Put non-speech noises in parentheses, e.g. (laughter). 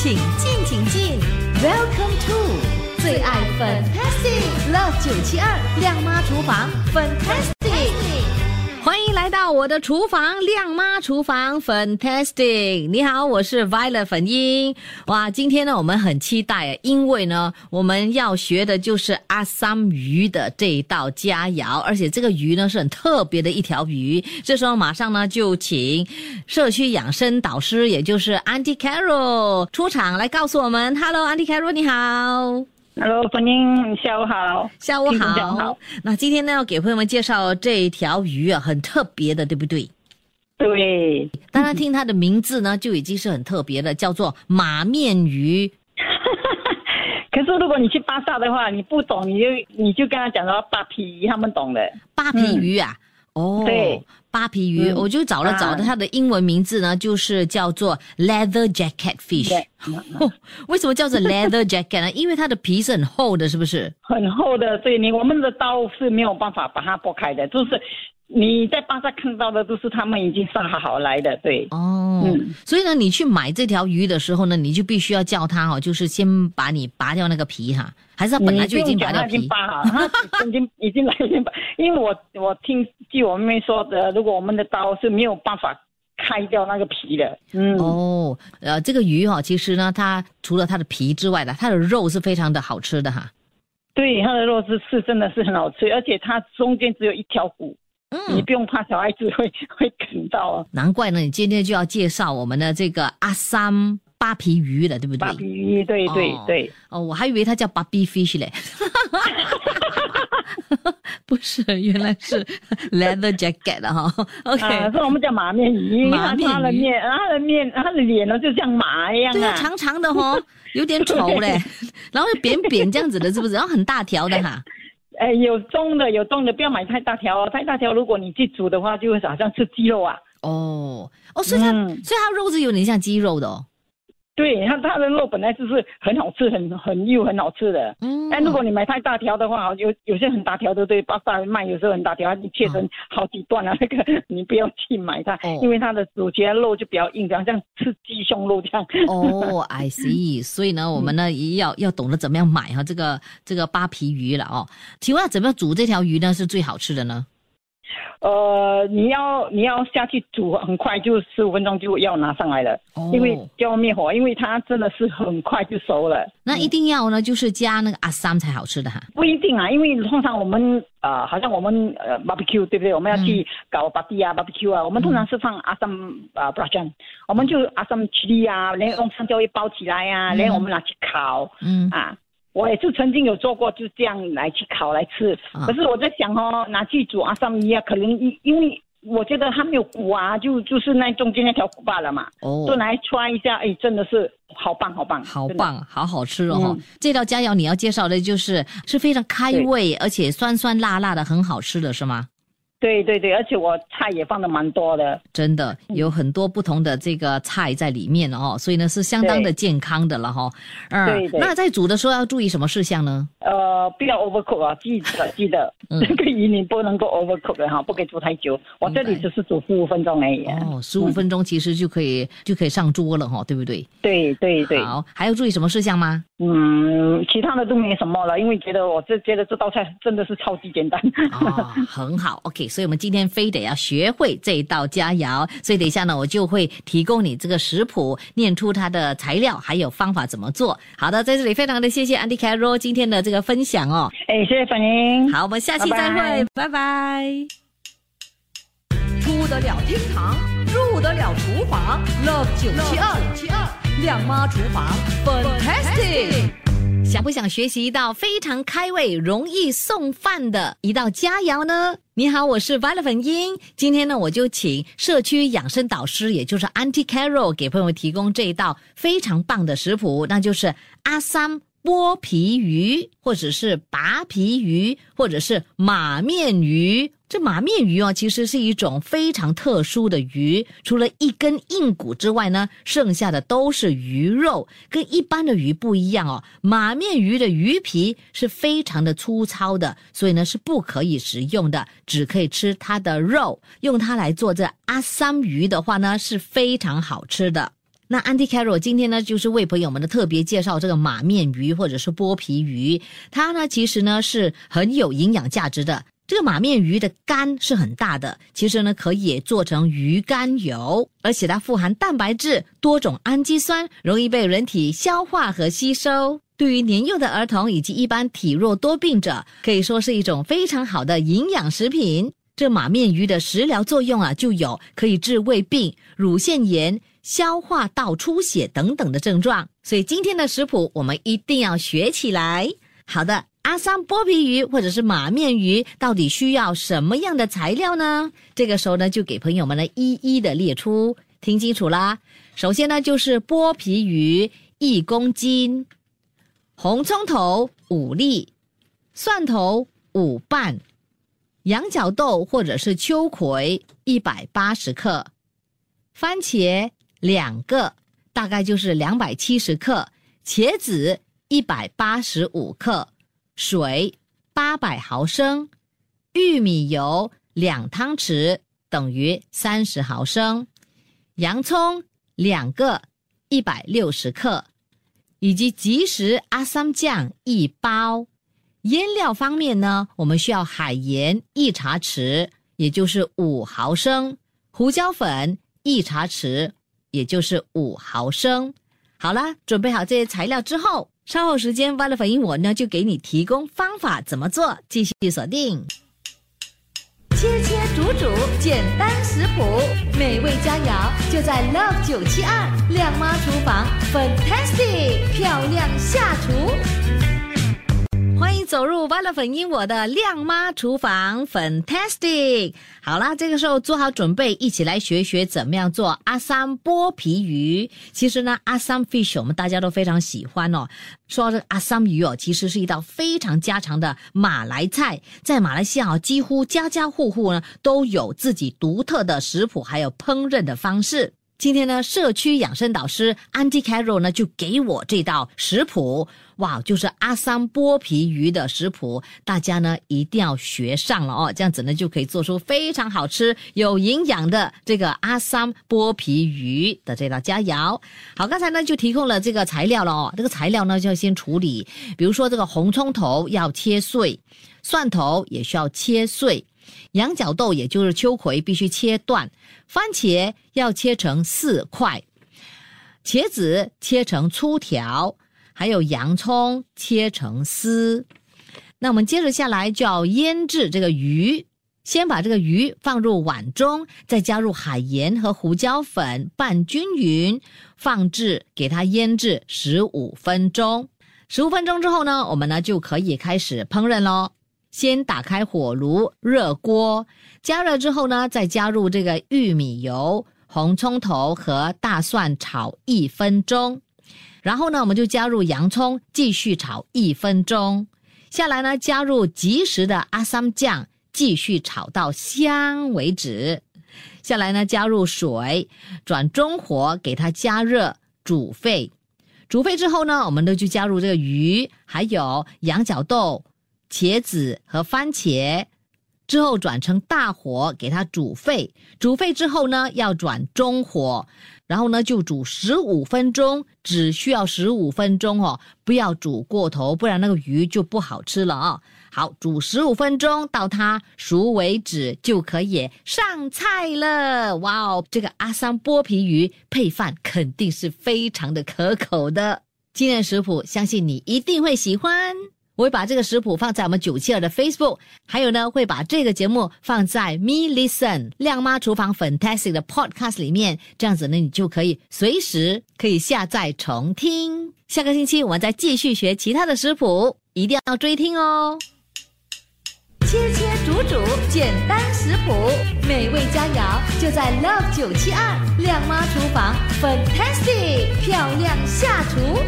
请进，请进，Welcome to 最爱 Fantastic Love 九七二亮妈厨房 Fantastic。迎来到我的厨房，亮妈厨房，Fantastic！你好，我是 Violet 粉英。哇，今天呢，我们很期待，因为呢，我们要学的就是阿三鱼的这一道佳肴，而且这个鱼呢是很特别的一条鱼。这时候马上呢就请社区养生导师，也就是 Anticaro 出场来告诉我们。：Hello，Anticaro，你好。Hello，粉英，下午好。下午好。好那今天呢，要给朋友们介绍这一条鱼啊，很特别的，对不对？对，当然，听它的名字呢，就已经是很特别的，叫做马面鱼。(laughs) 可是如果你去巴萨的话，你不懂，你就你就跟他讲说扒皮鱼，他们懂的。扒皮鱼啊，哦，对，扒皮鱼，嗯我就找了找的，啊它的英文名字呢，就是叫做 leather jacket fish。(laughs) 为什么叫做 leather jacket 呢？因为它的皮是很厚的，是不是？很厚的，所以你我们的刀是没有办法把它剥开的，就是你在巴萨看到的都是他们已经杀好来的。对，哦，嗯所以呢，你去买这条鱼的时候呢，你就必须要叫他哦，就是先把你拔掉那个皮哈，还是他本来就已经拔掉皮已经？扒好，他已经已经来已经扒，因为我我听据我妹妹说的，如果我们的刀是没有办法开掉那个皮的。嗯，哦，呃，这个鱼哈、其实呢，它除了它的皮之外呢，它的肉是非常的好吃的哈。对，它的肉是是真的是很好吃，而且它中间只有一条骨，嗯你嗯，不用怕小孩子会会啃到啊。难怪呢，你今天就要介绍我们的这个阿三扒皮鱼了，对不对扒？皮鱼，对对哦对，哦，我还以为它叫 barbie fish 嘞，(laughs) 不是，原来是 (laughs) leather jacket 的哈。OK，、啊，所以我们叫马面鱼，马面鱼它的面，它的面，它的脸呢就像马一样对。长长的哈，(laughs) 有点丑嘞，然后扁扁这样子的，是不是？然后很大条的哈。(laughs) 哎，有中的有中的，不要买太大条哦，太大条如果你去煮的话，就会好像吃鸡肉啊。哦哦，所以它、嗯所以它肉质有点像鸡肉的哦。对，它它的肉本来就是很好吃，很很又很好吃的。嗯，但如果你买太大条的话，有有些很大条的，对，巴萨卖有时候很大条，你切成好几段啊，那个你不要去买它，哦因为它的主角肉就比较硬，好像吃鸡胸肉这样。哦，I see。(laughs) 所以呢，我们呢也要要懂得怎么样买哈这个这个扒皮鱼了哦。请问要怎么样煮这条鱼呢是最好吃的呢？呃，你要你要下去煮，很快就十五分钟就要拿上来了，哦因为就要灭火，因为它真的是很快就熟了。那一定要呢就是加那个阿三才好吃的哈。不一定啊，因为通常我们呃，好像我们呃 barbecue 对不对？我们要去搞 barbecue 啊 barbecue 啊，我们通常是放阿三啊 b r a j a n 我们就阿萨姆 chili 啊，连用香蕉叶包起来啊，嗯连我们拿去烤嗯，啊。我也是曾经有做过，就这样来去烤来吃。啊。可是我在想哦，拿去煮阿萨姆鱼啊，可能因因为我觉得它没有骨啊，就就是那中间那条骨罢了嘛，哦。就，来穿一下，哎，真的是好棒好棒，好棒，好好吃哦、嗯。这道佳肴你要介绍的就是是非常开胃，而且酸酸辣辣的，很好吃的是吗？对对对，而且我菜也放的蛮多的。真的有很多不同的这个菜在里面哦，所以呢是相当的健康的了哈。嗯，对对那在煮的时候要注意什么事项呢？呃，不要 overcook 啊，记得 (laughs) 记得，嗯这个鱼你不能够 overcook 的哈，不可以煮太久。我这里只是煮十五分钟而已。哦，十五分钟其实就可以、就可以上桌了哈，对不对？对对对，好，还要注意什么事项吗？嗯，其他的都没什么了，因为觉得我这觉得这道菜真的是超级简单。哦，很好，(laughs) OK，所以我们今天非得要学会这一道佳肴，所以等一下呢，我就会提供你这个食谱，念出它的材料还有方法怎么做。好的，在这里非常的谢谢 Andy Carroll 今天的这个分享哦。哎，谢谢粉英。好，我们下期再会，拜拜出得了厅堂，入得了厨房，Love 九七二七二亮妈厨房，Fantastic。想不想学习一道非常开胃、容易送饭的一道佳肴呢？你好，我是 Violet 粉英。今天呢，我就请社区养生导师，也就是 Auntie Carol，给朋友们提供这一道非常棒的食谱，那就是阿三剥皮鱼，或者是拔皮鱼，或者是马面鱼。这马面鱼哦，其实是一种非常特殊的鱼，除了一根硬骨之外呢，剩下的都是鱼肉，跟一般的鱼不一样哦。马面鱼的鱼皮是非常的粗糙的，所以呢是不可以食用的，只可以吃它的肉。用它来做这阿三鱼的话呢，是非常好吃的。那 Andy Carroll 今天呢，就是为朋友们的特别介绍这个马面鱼或者是剥皮鱼，它呢其实呢是很有营养价值的。这个马面鱼的肝是很大的，其实呢可以做成鱼肝油，而且它富含蛋白质、多种氨基酸，容易被人体消化和吸收。对于年幼的儿童以及一般体弱多病者，可以说是一种非常好的营养食品。这马面鱼的食疗作用啊，就有可以治胃病、乳腺炎、消化道出血等等的症状。所以今天的食谱我们一定要学起来。好的。阿桑剥皮鱼或者是马面鱼到底需要什么样的材料呢？这个时候呢，就给朋友们呢一一的列出，听清楚啦。首先呢，就是剥皮鱼一公斤，红葱头五粒，蒜头五瓣，羊角豆或者是秋葵一百八十克，番茄两个，大概就是两百七十克，茄子一百八十五克。水八百毫升，玉米油两汤匙等于三十毫升，洋葱两个一百六十克，以及即食阿三酱一包。腌料方面呢，我们需要海盐一茶匙，也就是五毫升；胡椒粉一茶匙，也就是五毫升。好了，准备好这些材料之后。稍后时间，，Valley 反应我呢就给你提供方法怎么做，继续锁定。切切煮煮，简单食谱，美味佳肴就在 Love 九七二靓妈厨房，Fantastic 漂亮下厨。欢迎走入 v a l e 粉英我的靓妈厨房，Fantastic！好啦，这个时候做好准备，一起来学学怎么样做阿三剥皮鱼。其实呢，阿三 fish 我们大家都非常喜欢哦。说这阿三鱼哦，其实是一道非常家常的马来菜，在马来西亚哦几乎家家户户呢都有自己独特的食谱，还有烹饪的方式。今天呢，社区养生导师 Andy Carroll 呢就给我这道食谱，哇，就是阿三剥皮鱼的食谱，大家呢一定要学上了哦，这样子呢就可以做出非常好吃、有营养的这个阿三剥皮鱼的这道佳肴。好，刚才呢就提供了这个材料了哦，这个材料呢就要先处理，比如说这个红葱头要切碎，蒜头也需要切碎。羊角豆也就是秋葵必须切断，番茄要切成四块，茄子切成粗条，还有洋葱切成丝。那我们接着下来就要腌制这个鱼，先把这个鱼放入碗中，再加入海盐和胡椒粉拌均匀，放置给它腌制十五分钟。十五分钟之后呢，我们呢就可以开始烹饪喽。先打开火炉，热锅，加热之后呢，再加入这个玉米油、红葱头和大蒜炒一分钟，然后呢，我们就加入洋葱，继续炒一分钟。下来呢，加入即食的阿三酱，继续炒到香为止。下来呢，加入水，转中火给它加热煮沸。煮沸之后呢，我们呢就加入这个鱼，还有羊角豆。茄子和番茄，之后转成大火给它煮沸。煮沸之后呢，要转中火，然后呢就煮十五分钟，只需要十五分钟哦，不要煮过头，不然那个鱼就不好吃了啊。好，煮十五分钟到它熟为止，就可以上菜了。哇哦，这个阿三剥皮鱼配饭肯定是非常的可口的。今天的食谱，相信你一定会喜欢。我会把这个食谱放在我们九七二的 Facebook，还有呢，会把这个节目放在 Me Listen 亮妈厨房 Fantastic 的 Podcast 里面，这样子呢，你就可以随时可以下载重听。下个星期我们再继续学其他的食谱，一定要追听哦。切切煮煮，简单食谱，美味佳肴就在 Love 九七二亮妈厨房 Fantastic 漂亮下厨。